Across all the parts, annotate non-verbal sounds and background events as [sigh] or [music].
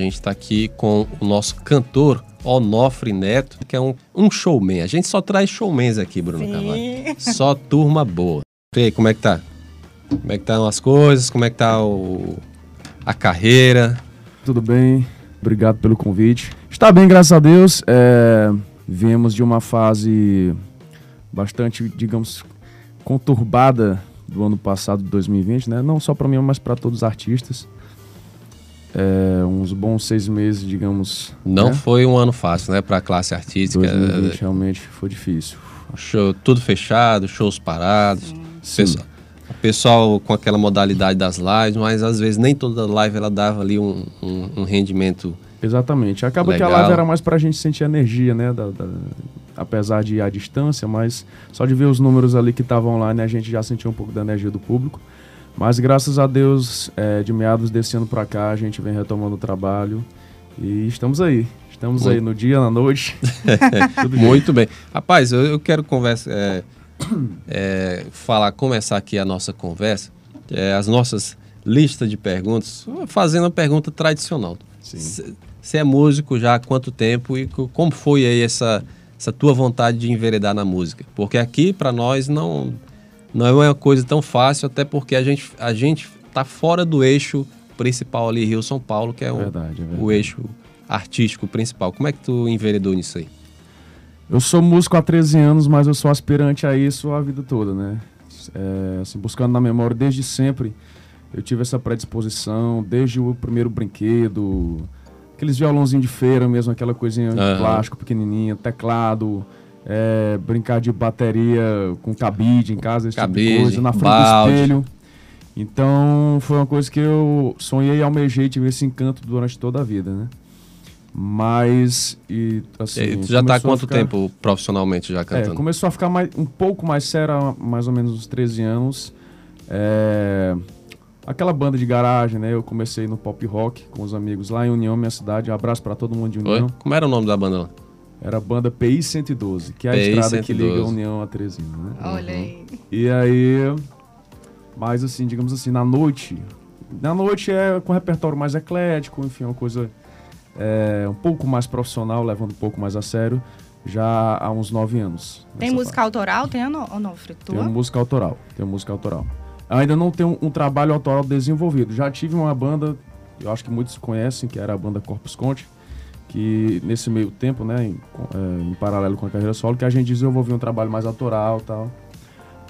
gente está aqui com o nosso cantor Onofre Neto, que é um, um showman. A gente só traz showmans aqui, Bruno Sim. Carvalho. Só turma boa. E aí, como é que tá? Como é que estão as coisas? Como é que tá o, a carreira? Tudo bem? Obrigado pelo convite. Está bem, graças a Deus. É, viemos de uma fase bastante, digamos, conturbada do ano passado, de 2020, né? Não só para mim, mas para todos os artistas. É, uns bons seis meses, digamos. Não né? foi um ano fácil, né, para a classe artística. 2020 realmente foi difícil. Show, tudo fechado, shows parados. Pessoal, o pessoal com aquela modalidade das lives, mas às vezes nem toda live ela dava ali um, um, um rendimento. Exatamente. Acaba que a Legal. live era mais pra gente sentir a energia, né? da- da- apesar de ir à distância, mas só de ver os números ali que estavam online, a gente já sentiu um pouco da energia do público. Mas graças a Deus, é, de meados desse ano pra cá, a gente vem retomando o trabalho e estamos aí. Estamos aí no dia, na noite. [laughs] Tudo bem. Muito bem. Rapaz, eu, eu quero conversa, é, [coughs] é, falar, começar aqui a nossa conversa, é, as nossas listas de perguntas, fazendo a pergunta tradicional. Você é músico já há quanto tempo e co- como foi aí essa, essa tua vontade de enveredar na música? Porque aqui, para nós, não, não é uma coisa tão fácil, até porque a gente a gente tá fora do eixo principal ali, Rio-São Paulo, que é, o- Verdade, é verdade. o eixo artístico principal. Como é que tu enveredou nisso aí? Eu sou músico há 13 anos, mas eu sou aspirante a isso a vida toda, né? É, assim, buscando na memória desde sempre, eu tive essa predisposição, desde o primeiro brinquedo, aqueles violãozinhos de feira mesmo, aquela coisinha de Aham. plástico pequenininha, teclado, é, brincar de bateria com cabide em casa, esse tipo Cabide, de coisa, na frente balde. do espelho. Então, foi uma coisa que eu sonhei e almejei, tive esse encanto durante toda a vida, né? Mas, e assim... E tu já tá há quanto ficar- tempo profissionalmente já é, cantando? começou a ficar mais, um pouco mais sério mais ou menos uns 13 anos. É, aquela banda de garagem, né? Eu comecei no pop rock com os amigos lá em União, minha cidade. Um abraço pra todo mundo de Oi? União. Como era o nome da banda lá? Era a banda PI 112, que é a PI estrada que 112. liga União a Teresina, né? Olha aí. E aí, mas assim, digamos assim, na noite. Na noite é com repertório mais eclético, enfim, uma coisa é, um pouco mais profissional, levando um pouco mais a sério, já há uns nove anos. Tem música autoral? Tem, Ono- Onofre? Tua? Tenho música autoral. Tenho música autoral. Ainda não tenho um trabalho autoral desenvolvido. Já tive uma banda, eu acho que muitos conhecem, que era a banda Corpus Conte, que nesse meio tempo, né, em, é, em paralelo com a carreira solo, que a gente desenvolveu um trabalho mais autoral tal.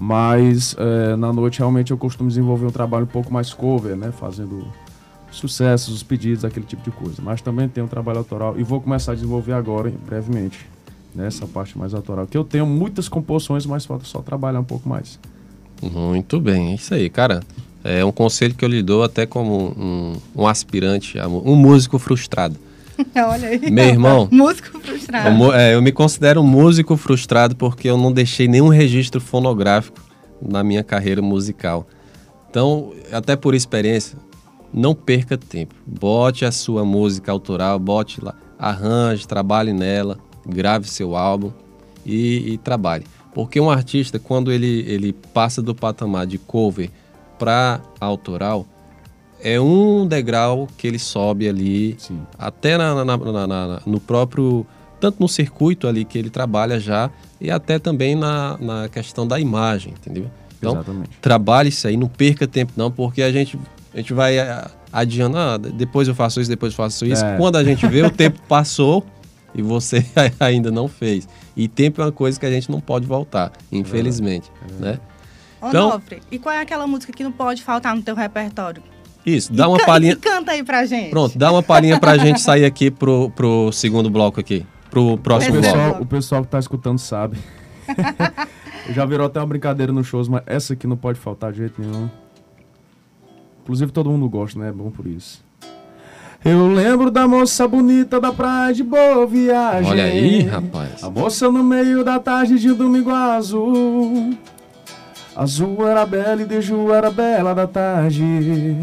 Mas é, na noite realmente eu costumo desenvolver um trabalho um pouco mais cover, né, fazendo sucessos, os pedidos, aquele tipo de coisa. Mas também tenho um trabalho autoral e vou começar a desenvolver agora, brevemente, nessa parte mais autoral. Que eu tenho muitas composições, mas falta só trabalhar um pouco mais. Muito bem, é isso aí, cara. É um conselho que eu lhe dou até como um, um aspirante, um músico frustrado. [laughs] Olha aí. Meu irmão. Músico frustrado. Eu, é, eu me considero um músico frustrado porque eu não deixei nenhum registro fonográfico na minha carreira musical. Então, até por experiência, não perca tempo. Bote a sua música autoral, bote lá, arranje, trabalhe nela, grave seu álbum e, e trabalhe. Porque um artista, quando ele, ele passa do patamar de cover para autoral, é um degrau que ele sobe ali Sim. até na- na- na- na- na- no próprio tanto no circuito ali que ele trabalha já e até também na, na questão da imagem, entendeu? Então, Exatamente. trabalhe isso aí, não perca tempo não, porque a gente, a gente vai ah, adiando, ah, depois eu faço isso, depois eu faço isso. É. Quando a gente vê, o [laughs] tempo passou e você [laughs] ainda não fez. E tempo é uma coisa que a gente não pode voltar, infelizmente, né? Então- e qual é aquela música que não pode faltar no teu repertório? Isso, dá E uma palhinha, canta aí pra gente. pronto, dá uma palhinha pra gente sair aqui pro, pro segundo bloco aqui, pro O próximo bloco. pessoal, o pessoal que tá escutando sabe. [laughs] Já virou até uma brincadeira nos shows, mas essa aqui não pode faltar de jeito nenhum. Inclusive todo mundo gosta, né? É bom por isso. Eu lembro da moça bonita da praia de Boa Viagem. Olha aí, rapaz. A moça no meio da tarde de domingo azul. Azul era bela e de Ju era bela da tarde.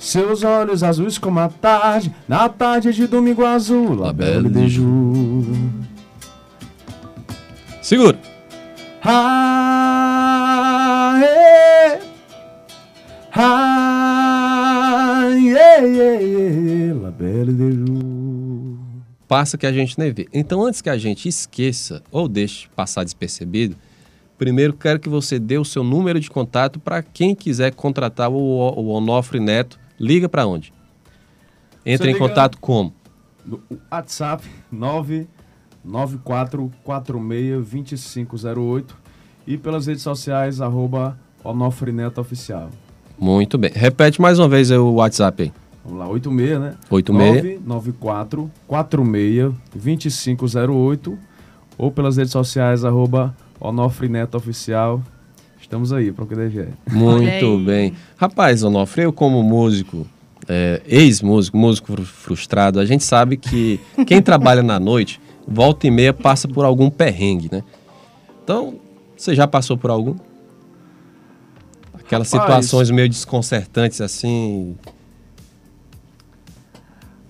Seus olhos azuis como a tarde, na tarde de domingo azul. La bela e de Ju. Segura. Ah. Ah, yeah, yeah, yeah, La Belle de Ju. passa que a gente nem vê. Então, antes que a gente esqueça ou deixe passar despercebido, primeiro quero que você dê o seu número de contato para quem quiser contratar o, o Onofre Neto. Liga para onde? Entra Você em contato como? No WhatsApp 994462508 e pelas redes sociais arroba Oficial. Muito bem. Repete mais uma vez o WhatsApp aí. Vamos lá, 86, né? 86. 994 46 2508 ou pelas redes sociais arroba Onofre Neto Oficial. Estamos aí, para o que der. Muito bem. Rapaz, Onofre, eu como músico, é, ex-músico, músico fru- frustrado, a gente sabe que quem trabalha na noite, volta e meia passa por algum perrengue, né? Então, você já passou por algum? Aquelas Rapaz. situações meio desconcertantes assim.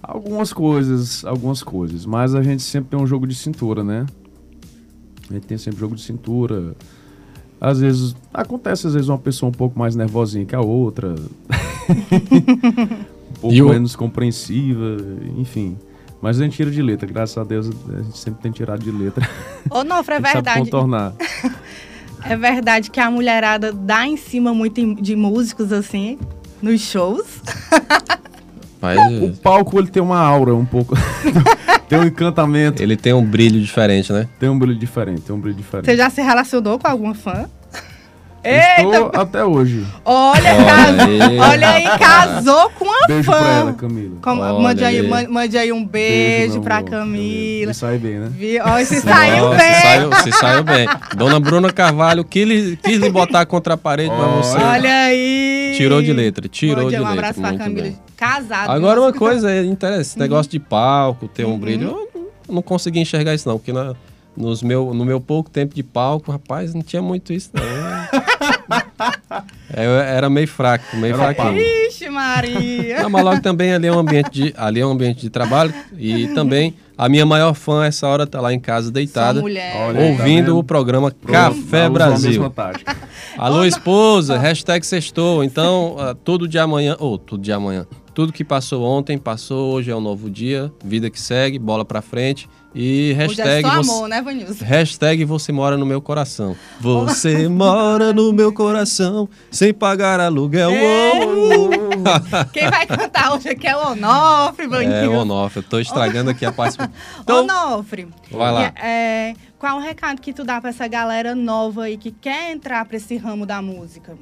Algumas coisas, algumas coisas, mas a gente sempre tem um jogo de cintura, né? A gente tem sempre jogo de cintura. Às vezes, acontece às vezes uma pessoa um pouco mais nervosinha que a outra. [laughs] um pouco E o- menos compreensiva, enfim. Mas a gente tira de letra, graças a Deus a gente sempre tem tirado de letra. Ô, Nofre, [laughs] é verdade. contornar. [laughs] É verdade que a mulherada dá em cima muito de músicos assim, nos shows. Mas O palco ele tem uma aura um pouco. Tem um encantamento, ele tem um brilho diferente, né? tem um brilho diferente, tem um brilho diferente. Você já se relacionou com alguma fã? Estou Eita! até hoje. Olha, Olha olha aí, casou com a Beijo fã. pra ela, Camila. Mande, aí, aí. man- mande aí um beijo, meu pra amor, Camila. Me sai bem, né? Vi- Ó, se saiu Nossa, bem. Se saiu, se saiu bem. Dona Bruna Carvalho quis lhe, quis lhe botar contra a parede, mas Olha. você Olha aí. Tirou de letra. Tirou de um letra. abraço pra muito Camila. bem. Casado. Agora uma coisa é interessante, esse negócio de palco, ter Uhum. um brilho, eu não consegui enxergar isso não, porque na- nos meu, no meu pouco tempo de palco, rapaz, não tinha muito isso não. [laughs] É, Eu era meio fraco, meio Era fraquinho. Ixi, Maria. Não, mas logo também ali é um ambiente de, ali é um ambiente de trabalho e também a minha maior fã essa hora tá lá em casa deitada. Olha tá ouvindo o programa Pronto, Café Brasil. [laughs] Alô, esposa, hashtag sextou. Então, ah, tudo de amanhã, ou tudo de amanhã, tudo que passou ontem, passou, hoje é um novo dia, vida que segue, bola pra frente. E é hashtag, só você, amor, né, Vanilson? hashtag você mora no meu coração. Você mora no meu coração, sem pagar aluguel. Quem vai cantar hoje aqui é o Onofre, é, Vanilson. Onofre, eu tô estragando aqui a participação. Então, Onofre, vai lá. é, qual o recado que tu dá pra essa galera nova aí que quer entrar pra esse ramo da música?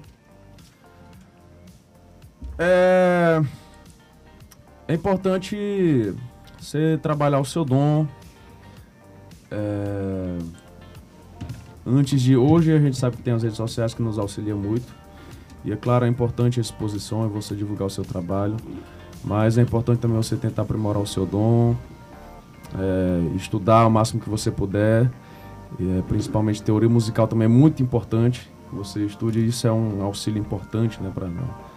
É... é importante você trabalhar o seu dom. É... Antes de hoje, a gente sabe que tem as redes sociais que nos auxiliam muito. E é claro, é importante a exposição, é você divulgar o seu trabalho. Mas é importante também você tentar aprimorar o seu dom, é, estudar o máximo que você puder. E, é, principalmente teoria musical também é muito importante. que Você estude, isso é um auxílio importante né, para nós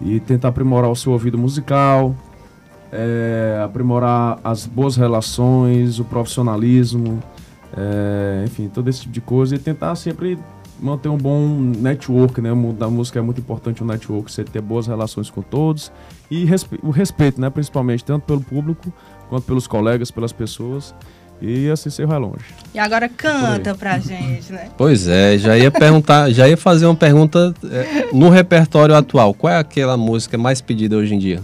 e tentar aprimorar o seu ouvido musical, é, aprimorar as boas relações, o profissionalismo, é, enfim, todo esse tipo de coisa e tentar sempre manter um bom network, né? O mundo da música é muito importante o network, você ter boas relações com todos e respe- o respeito, né? Principalmente tanto pelo público quanto pelos colegas, pelas pessoas e assim você vai longe. E agora canta pra gente, né? [laughs] Pois é, já ia perguntar, já ia fazer uma pergunta é, no repertório atual. Qual é aquela música mais pedida hoje em dia?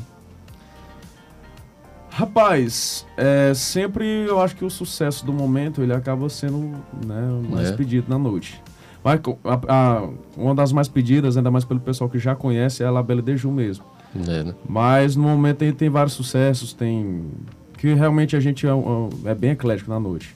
Rapaz, é, sempre eu acho que o sucesso do momento ele acaba sendo né, o mais É. pedido na noite. Mas a- a- uma das mais pedidas, ainda mais pelo pessoal que já conhece, é a La Belle de Ju mesmo. É, né? Mas no momento aí tem vários sucessos, tem. Que realmente a gente é, um- é bem eclético na noite.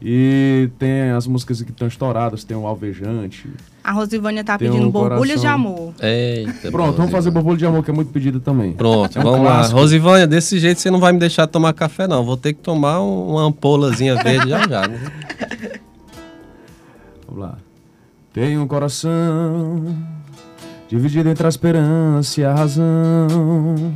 E tem as músicas que estão estouradas, tem o Alvejante. A Rosivânia tá Tem pedindo um borbulhas de amor. Eita, Pronto, vamos fazer. Borbulho de Amor, que é muito pedido também. Pronto, É um vamos lá. clássico. Rosivânia, desse jeito você não vai me deixar tomar café, não. Vou ter que tomar um- uma ampolazinha verde já já. né? Vamos lá. Tenho um coração dividido entre a esperança e a razão.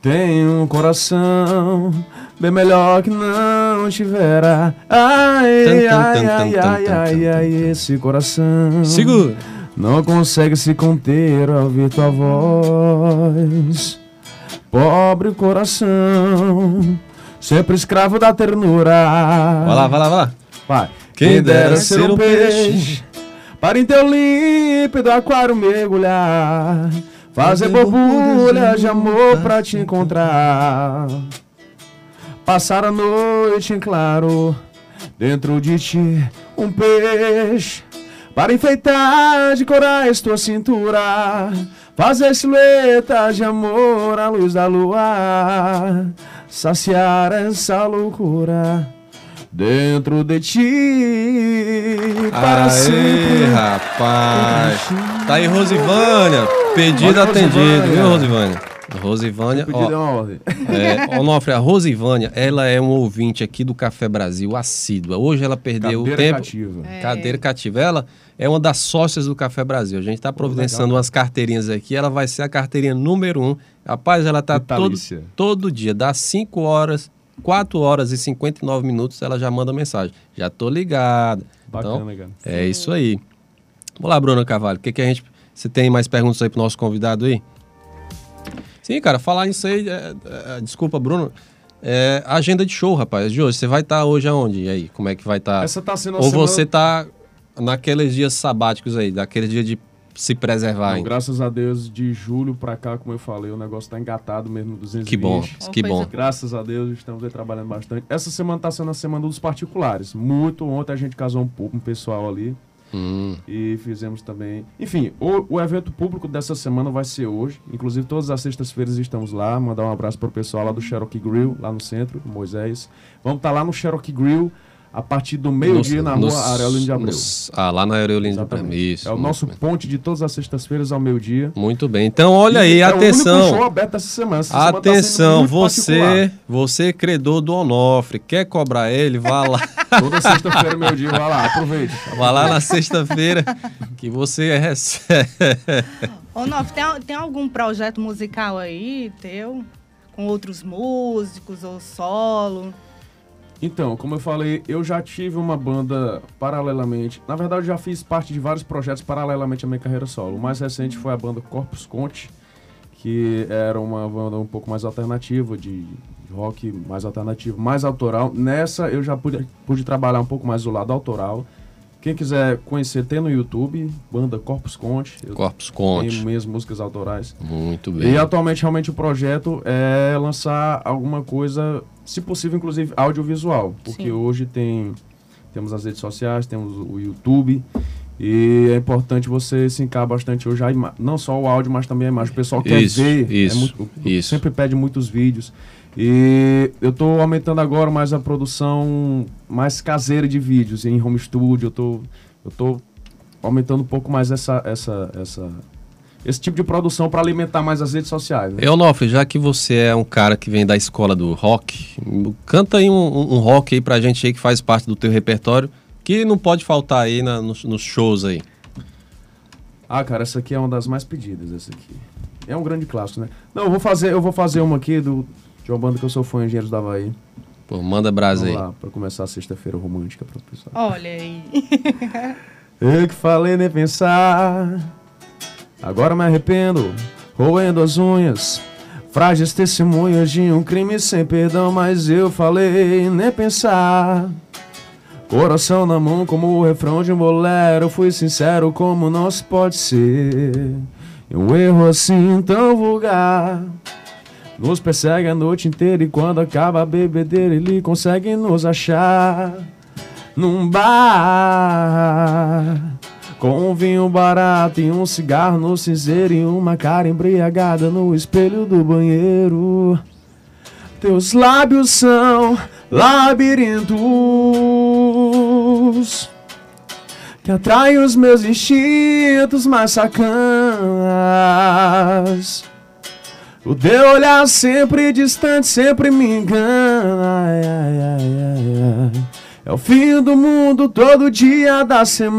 Tenho um coração bem melhor que não tivera. Ai, ai, ai, ai, ai, ai, esse coração. Segura. Não consegue se conter ao ouvir tua voz. pobre coração, sempre escravo da ternura. Vai lá, vai lá, vai lá. Vai. Quem dera ser um peixe para em teu límpido aquário mergulhar, fazer borbulhas de amor pra te encontrar. Passar a noite em claro, dentro de ti um peixe para enfeitar de corais tua cintura, fazer silhueta de amor à luz da lua, saciar essa loucura dentro de ti para Aê, sempre. rapaz. Tá aí, Rosivânia. Pedido Olha, atendido, Rosivânia. viu, Rosivânia? Rosivânia, Pedido é ó, uma ordem. é, [laughs] Onofre, a Rosivânia, ela é um ouvinte aqui do Café Brasil, assídua. Hoje ela perdeu o Cadeira tempo. cativa. Cadeira cativa. Ela é uma das sócias do Café Brasil. A gente está providenciando legal. umas carteirinhas aqui. Ela vai ser a carteirinha número um. Rapaz, ela tá todo, todo dia, dá 5 horas, 4 horas e 59 minutos, ela já manda mensagem. Já tô ligada. Bacana, Então, cara. é isso aí. Vamos lá, Bruna Carvalho. O que, que a gente. Você tem mais perguntas aí pro nosso convidado aí? Sim, cara, falar isso aí. é, é, desculpa, Bruno. É, agenda de show, rapaz. De hoje. Você vai estar hoje aonde? E aí? Como é que vai estar? Essa tá sendo a Ou semana- você tá naqueles dias sabáticos aí, daqueles dias de se preservar Não, ainda. graças a Deus, de julho pra cá, como eu falei, o negócio tá engatado mesmo, 220. Que bom, que bom. Graças a Deus, estamos aí trabalhando bastante. Essa semana tá sendo a semana dos particulares. Muito ontem a gente casou um pouco um pessoal ali Hum, e fizemos também. Enfim, o, o evento público dessa semana vai ser hoje. Inclusive, todas as sextas-feiras estamos lá. Mandar um abraço pro pessoal lá do Cherokee Grill, lá no centro, Moisés. Vamos estar lá no Cherokee Grill a partir do meio-dia na nos- rua Aurélio de Abreu. nos- ah, lá na Aurélio de Abreu. Isso. é o nosso bem. ponte de todas as sextas-feiras ao meio-dia. Muito bem. Então, olha aí, E é o único atenção. show aberto essa semana. Essa semana tá Atenção, você, particular. você credor do Onofre, quer cobrar ele, vá lá, [laughs] Toda sexta-feira, meio-dia, vai lá, aproveite. vá lá na sexta-feira que você recebe. Ô, Nof, tem, tem algum projeto musical aí teu? Com outros músicos ou solo? Então, como eu falei, eu já tive uma banda paralelamente. Na verdade, já fiz parte de vários projetos paralelamente à minha carreira solo. O mais recente foi a banda Corpus Conte, que era uma banda um pouco mais alternativa, de rock mais alternativo, mais autoral. Nessa eu já pude, pude trabalhar um pouco mais do lado autoral. Quem quiser conhecer, tem no YouTube, banda Corpus Conte. Corpus Conte. minhas músicas autorais. Muito bem. E atualmente, realmente, o projeto é lançar alguma coisa, se possível, inclusive audiovisual. Porque Sim. hoje tem temos as redes sociais, temos o YouTube. E é importante você sincar bastante hoje, a ima- não só o áudio, mas também a imagem. O pessoal quer Isso, ver. é isso, muito- isso. Sempre pede muitos vídeos. E eu estou aumentando agora mais a produção mais caseira de vídeos em home studio. Eu tô, eu tô aumentando um pouco mais essa, essa, essa, esse tipo de produção para alimentar mais as redes sociais. Né? Eonofre, já que você é um cara que vem da escola do rock, canta aí um, um- um rock aí pra gente aí que faz parte do teu repertório, que não pode faltar aí na- nos, nos shows aí. Ah, cara, essa aqui é uma das mais pedidas, essa aqui. É um grande clássico, né? Não, eu vou fazer, eu vou fazer uma aqui do, de uma banda que eu sou fã, Engenheiros da Havaí. Pô, manda brasa Vamos aí. lá, pra começar a sexta-feira romântica pro pessoal. Olha aí. [laughs] Eu que falei nem pensar, agora me arrependo, roendo as unhas. Frágeis testemunhas de um crime sem perdão, mas eu falei nem pensar. Coração na mão como o refrão de um bolero, fui sincero como não se pode ser. Um erro assim tão vulgar. Nos persegue a noite inteira e quando acaba a bebedeira ele consegue nos achar num bar com um vinho barato e um cigarro no cinzeiro e uma cara embriagada no espelho do banheiro. Teus lábios são labirintos que atraem os meus instintos mais sacanas. O teu olhar sempre distante, sempre me engana. Ai, ai, ai, ai, ai. É o fim do mundo todo dia da semana.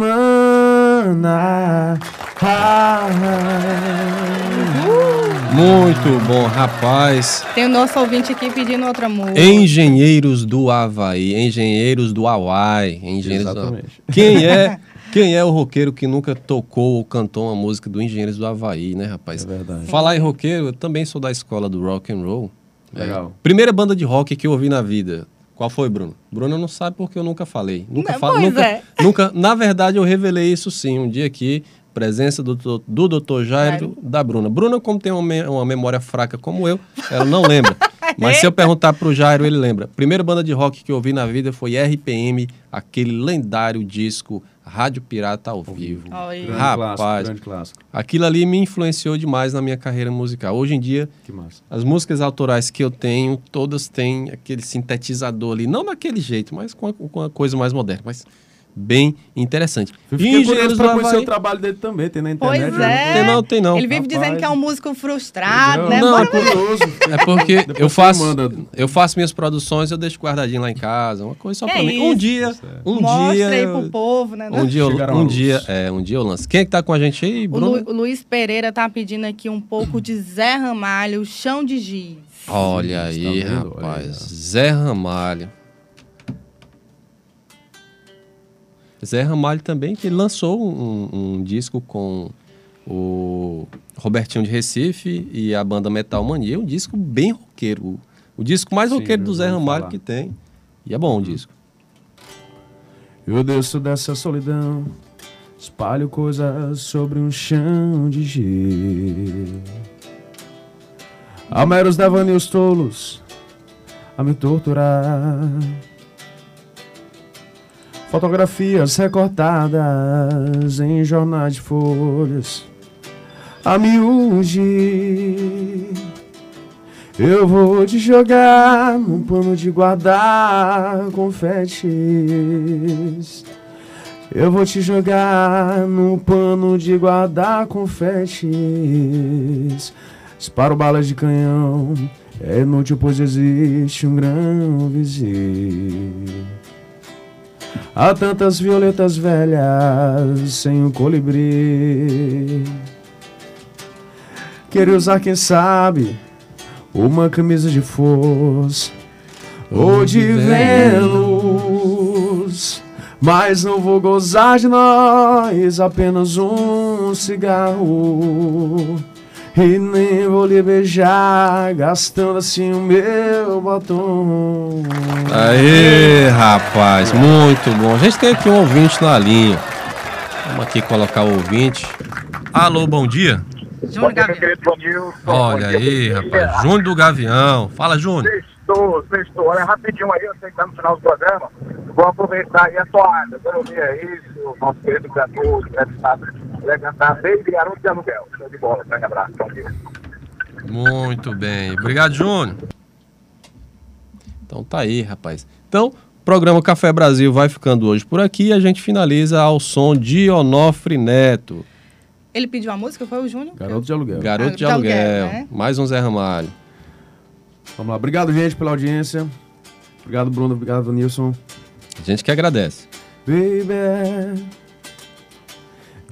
Muito bom, rapaz. Tem o nosso ouvinte aqui pedindo outra música. Engenheiros do Havaí, Engenheiros do Hawaii, Engenheiros do Hawaii. Exatamente. Quem é Quem é o roqueiro que nunca tocou ou cantou uma música do Engenheiros do Havaí, né, rapaz? É verdade. Falar em roqueiro, eu também sou da escola do rock and roll. Legal. É. Primeira banda de rock que eu ouvi na vida. Qual foi, Bruno? Bruno não sabe porque eu nunca falei. Nunca pois nunca, é. [laughs] nunca. Na verdade, eu revelei isso sim. Um dia aqui, presença do, do, do Dr. Jairo, Jairo. da Bruna. Bruna, como tem uma, me- uma memória fraca como eu, ela não lembra. [laughs] Mas se eu perguntar pro Jairo, ele lembra. Primeira banda de rock que eu ouvi na vida foi RPM, aquele lendário disco Rádio Pirata ao vivo. Grande Rapaz. clássico, grande clássico. Aquilo ali me influenciou demais na minha carreira musical. Hoje em dia, Que massa. as músicas autorais que eu tenho, todas têm aquele sintetizador ali, não daquele jeito, mas com a, com a coisa mais moderna, mas bem interessante. E Engenheiros pra conhecer o trabalho dele também, tem na Pois internet. é. Tem não, tem não. Ele vive Rapaz. dizendo que é um músico frustrado, Não, né? não, Bora tô curioso. É porque eu faço, eu faço minhas produções, eu deixo guardadinho lá em casa, uma coisa só Que pra mim. Um isso? dia, um Mostra dia, aí pro povo, né? um dia, eu- um dia, é, um dia eu lanço. Quem é que tá com a gente aí, O, Bruno? Lu- o Luiz Pereira tá pedindo aqui um pouco de Zé Ramalho, Chão de Giz. Olha Sim, aí, tá? Olha rapaz. ó. Zé Ramalho. Zé Ramalho também, que lançou um, um disco com o Robertinho de Recife e a banda Metal Mania. Um disco bem roqueiro. O, o disco mais Sim, roqueiro do Zé Ramalho falar. que tem. E é bom o disco. Eu desço dessa solidão, espalho coisas sobre um chão de gelo. Há meros devaneios tolos a me torturar. Fotografias recortadas em jornais de folhas a miúde. Eu vou te jogar num pano de guardar confetes. Eu vou te jogar num pano de guardar confetes. Disparo balas de canhão. É inútil, pois existe um grão vizinho. Há tantas violetas velhas sem o colibri. Queria usar, quem sabe, uma camisa de força ou de Vênus. Mas não vou gozar de nós, apenas um cigarro. E nem vou lhe beijar, gastando assim o meu batom. Aê, rapaz, muito bom. A gente tem aqui um ouvinte na linha. Vamos aqui colocar o ouvinte. Alô, bom dia. Júnior Bom dia, meu Gabriel. querido Ronilson. Olha aí, rapaz. Júnior do Gavião. Fala, Júnior. Sextou, sextou. Olha, rapidinho aí, eu sei que tá no final do programa. Vou aproveitar aí a toalha. Quero ouvir aí, o nosso querido cantor, entrevistado, vai cantar Baby Garoto de Aluguel. Show de bola, grande abraço. Bom dia. Muito bem. Obrigado, Júnior. Então tá aí, rapaz. Então, o programa Café Brasil vai ficando hoje por aqui e a gente finaliza ao som de Onofre Neto, Ele pediu a música, foi o Júnior? Garoto de aluguel. Garoto de de aluguel, Aluguel. né? Mais um Zé Ramalho. Vamos lá. Obrigado, gente, pela audiência. Obrigado, Bruno. Obrigado, Nilson. A gente que agradece. Baby,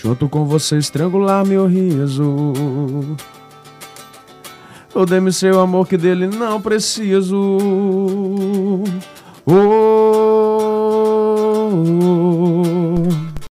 Junto com você estrangular meu riso. Ou dê-me seu amor que dele não preciso. Oh, oh,